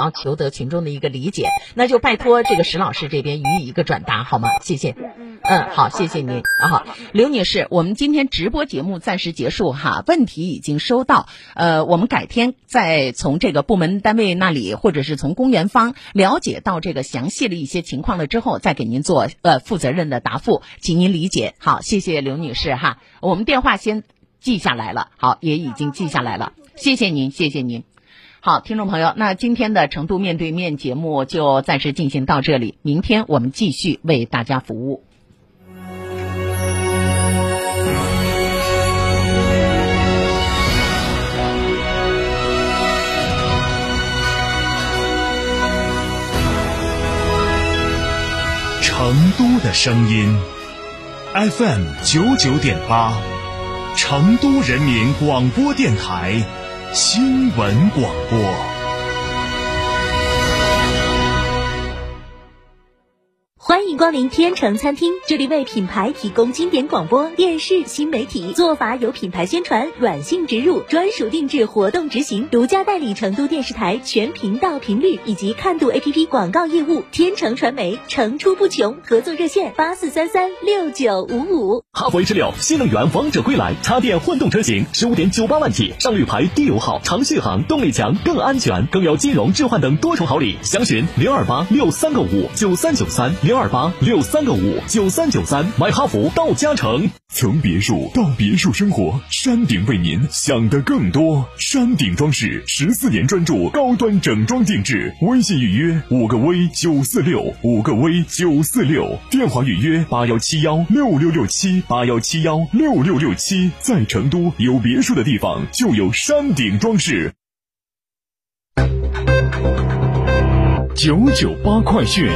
啊，求得群众的一个理解，那就拜托这个石老师这边予以一个转达，好吗？谢谢。嗯，好，谢谢您啊。好，刘女士，我们今天直播节目暂时结束哈，问题已经收到，呃，我们改天再从这个部门单位那里，或者是从公园方了解到这个详细的一些情况了之后，再给您做呃负责任的答复，请您理解。好，谢谢刘女士哈，我们电话先记下来了，好，也已经记下来了，谢谢您，谢谢您。好，听众朋友，那今天的成都面对面节目就暂时进行到这里，明天我们继续为大家服务。成都的声音，FM 九九点八，成都人民广播电台。新闻广播。欢迎光临天成餐厅，这里为品牌提供经典广播电视新媒体做法有品牌宣传、软性植入、专属定制活动执行，独家代理成都电视台全频道频率以及看度 APP 广告业务。天成传媒层出不穷，合作热线八四三三六九五五。哈弗 H 六新能源王者归来，插电混动车型十五点九八万起，上绿牌低油耗，长续航，动力强，更安全，更有金融置换等多重好礼。详询零二八六三个五九三九三零二。八六三个五九三九三，买哈弗到嘉诚。从别墅到别墅生活，山顶为您想的更多。山顶装饰十四年专注高端整装定制，微信预约五个 V 九四六五个 V 九四六，电话预约八幺七幺六六六七八幺七幺六六六七。在成都有别墅的地方就有山顶装饰。九九八快讯。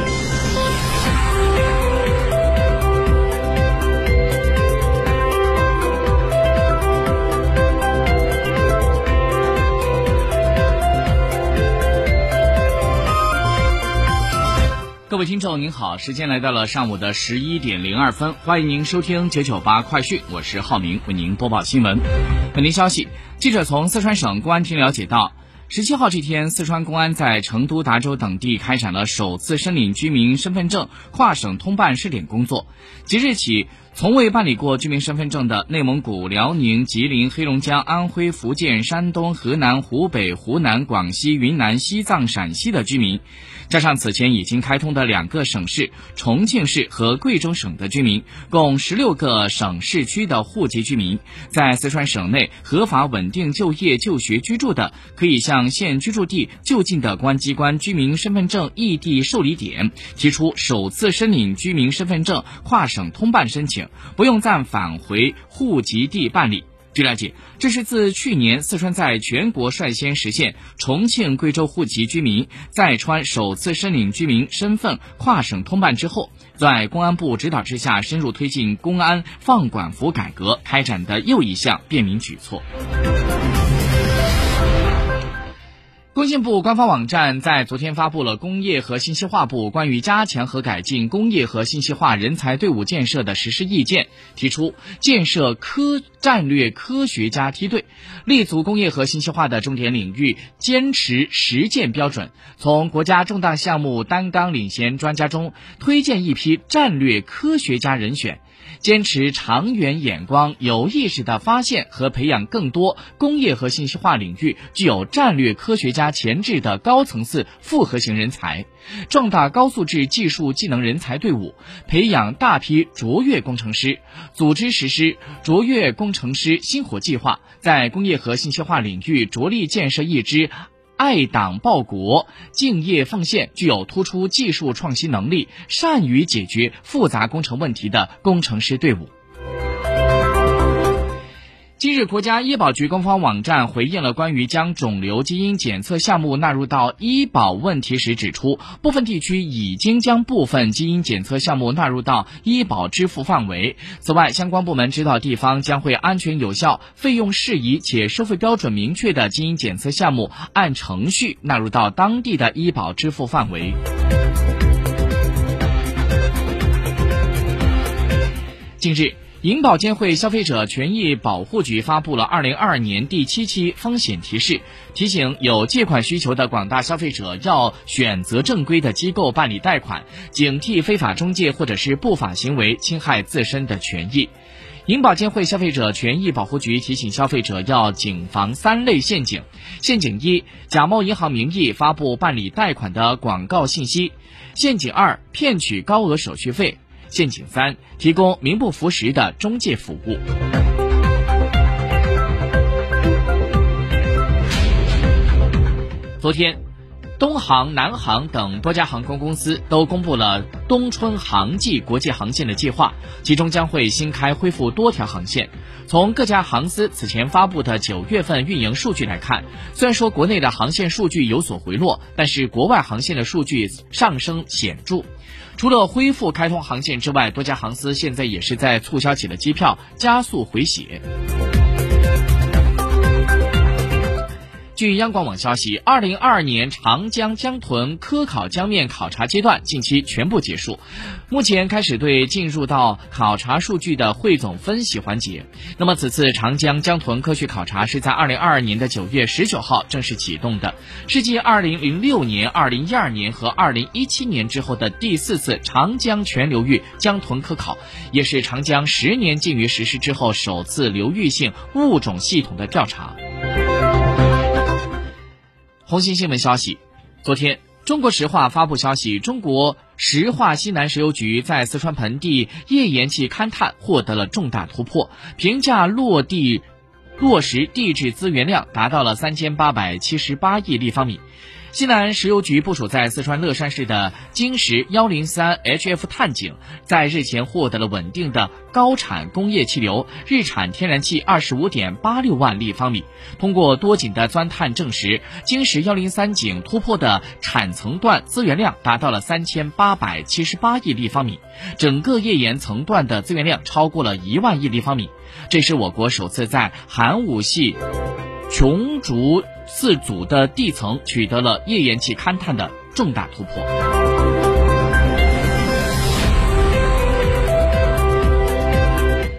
各位听众您好，时间来到了上午的十一点零二分，欢迎您收听九九八快讯，我是浩明，为您播报新闻。本地消息，记者从四川省公安厅了解到，十七号这天，四川公安在成都、达州等地开展了首次申领居民身份证跨省通办试点工作，即日起。从未办理过居民身份证的内蒙古、辽宁、吉林、黑龙江、安徽、福建、山东、河南、湖北、湖南、广西、云南、西藏、陕西的居民，加上此前已经开通的两个省市——重庆市和贵州省的居民，共十六个省市区的户籍居民，在四川省内合法稳定就业、就学、居住的，可以向现居住地就近的公安机关居民身份证异地受理点提出首次申领居民身份证跨省通办申请。不用再返回户籍地办理。据了解，这是自去年四川在全国率先实现重庆、贵州户籍居民在川首次申领居民身份跨省通办之后，在公安部指导之下，深入推进公安放管服改革开展的又一项便民举措。工信部官方网站在昨天发布了工业和信息化部关于加强和改进工业和信息化人才队伍建设的实施意见，提出建设科战略科学家梯队，立足工业和信息化的重点领域，坚持实践标准，从国家重大项目担纲领衔专家中推荐一批战略科学家人选。坚持长远眼光，有意识地发现和培养更多工业和信息化领域具有战略科学家潜质的高层次复合型人才，壮大高素质技术技能人才队伍，培养大批卓越工程师，组织实施卓越工程师星火计划，在工业和信息化领域着力建设一支。爱党报国、敬业奉献、具有突出技术创新能力、善于解决复杂工程问题的工程师队伍。今日，国家医保局官方网站回应了关于将肿瘤基因检测项目纳入到医保问题时，指出部分地区已经将部分基因检测项目纳入到医保支付范围。此外，相关部门指导地方将会安全有效、费用适宜且收费标准明确的基因检测项目，按程序纳入到当地的医保支付范围。近日。银保监会消费者权益保护局发布了二零二二年第七期风险提示，提醒有借款需求的广大消费者要选择正规的机构办理贷款，警惕非法中介或者是不法行为侵害自身的权益。银保监会消费者权益保护局提醒消费者要谨防三类陷阱：陷阱一，假冒银行名义发布办理贷款的广告信息；陷阱二，骗取高额手续费。陷阱三：提供名不符实的中介服务。昨天，东航、南航等多家航空公司都公布了冬春航季国际航线的计划，其中将会新开恢复多条航线。从各家航司此前发布的九月份运营数据来看，虽然说国内的航线数据有所回落，但是国外航线的数据上升显著。除了恢复开通航线之外，多家航司现在也是在促销起了机票，加速回血。据央广网消息，二零二二年长江江豚科考江面考察阶段近期全部结束，目前开始对进入到考察数据的汇总分析环节。那么，此次长江江豚科学考察是在二零二二年的九月十九号正式启动的，是继二零零六年、二零一二年和二零一七年之后的第四次长江全流域江豚科考，也是长江十年禁渔实施之后首次流域性物种系统的调查。红星新闻消息，昨天，中国石化发布消息，中国石化西南石油局在四川盆地页岩气勘探获得了重大突破，评价落地落实地质资源量达到了三千八百七十八亿立方米。西南石油局部署在四川乐山市的晶石幺零三 HF 探井，在日前获得了稳定的高产工业气流，日产天然气二十五点八六万立方米。通过多井的钻探证实，晶石幺零三井突破的产层段资源量达到了三千八百七十八亿立方米，整个页岩层段的资源量超过了一万亿立方米。这是我国首次在寒武系琼竹。四组的地层取得了页岩气勘探的重大突破。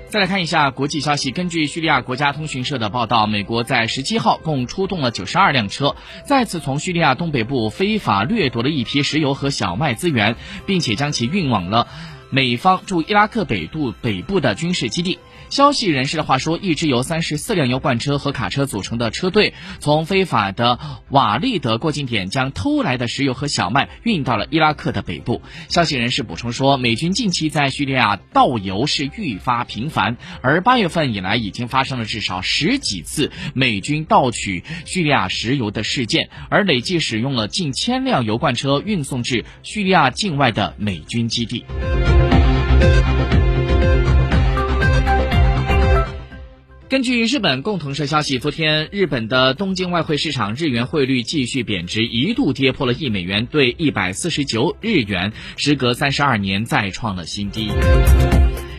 再来看一下国际消息，根据叙利亚国家通讯社的报道，美国在十七号共出动了九十二辆车，再次从叙利亚东北部非法掠夺了一批石油和小麦资源，并且将其运往了美方驻伊拉克北部北部的军事基地。消息人士的话说，一支由三十四辆油罐车和卡车组成的车队，从非法的瓦利德过境点将偷来的石油和小麦运到了伊拉克的北部。消息人士补充说，美军近期在叙利亚盗油是愈发频繁，而八月份以来已经发生了至少十几次美军盗取叙利亚石油的事件，而累计使用了近千辆油罐车运送至叙利亚境外的美军基地。根据日本共同社消息，昨天日本的东京外汇市场日元汇率继续贬值，一度跌破了一美元兑一百四十九日元，时隔三十二年再创了新低。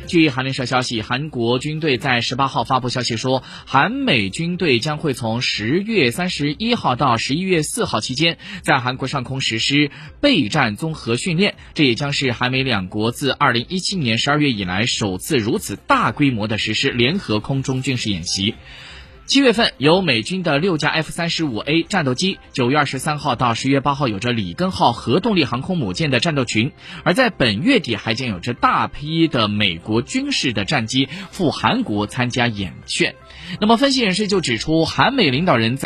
据韩联社消息，韩国军队在十八号发布消息说，韩美军队将会从十月三十一号到十一月四号期间，在韩国上空实施备战综合训练。这也将是韩美两国自二零一七年十二月以来首次如此大规模的实施联合空中军事演习。七月份，由美军的六架 F 三十五 A 战斗机，九月二十三号到十月八号有着里根号核动力航空母舰的战斗群，而在本月底还将有着大批的美国军事的战机赴韩国参加演训。那么，分析人士就指出，韩美领导人在。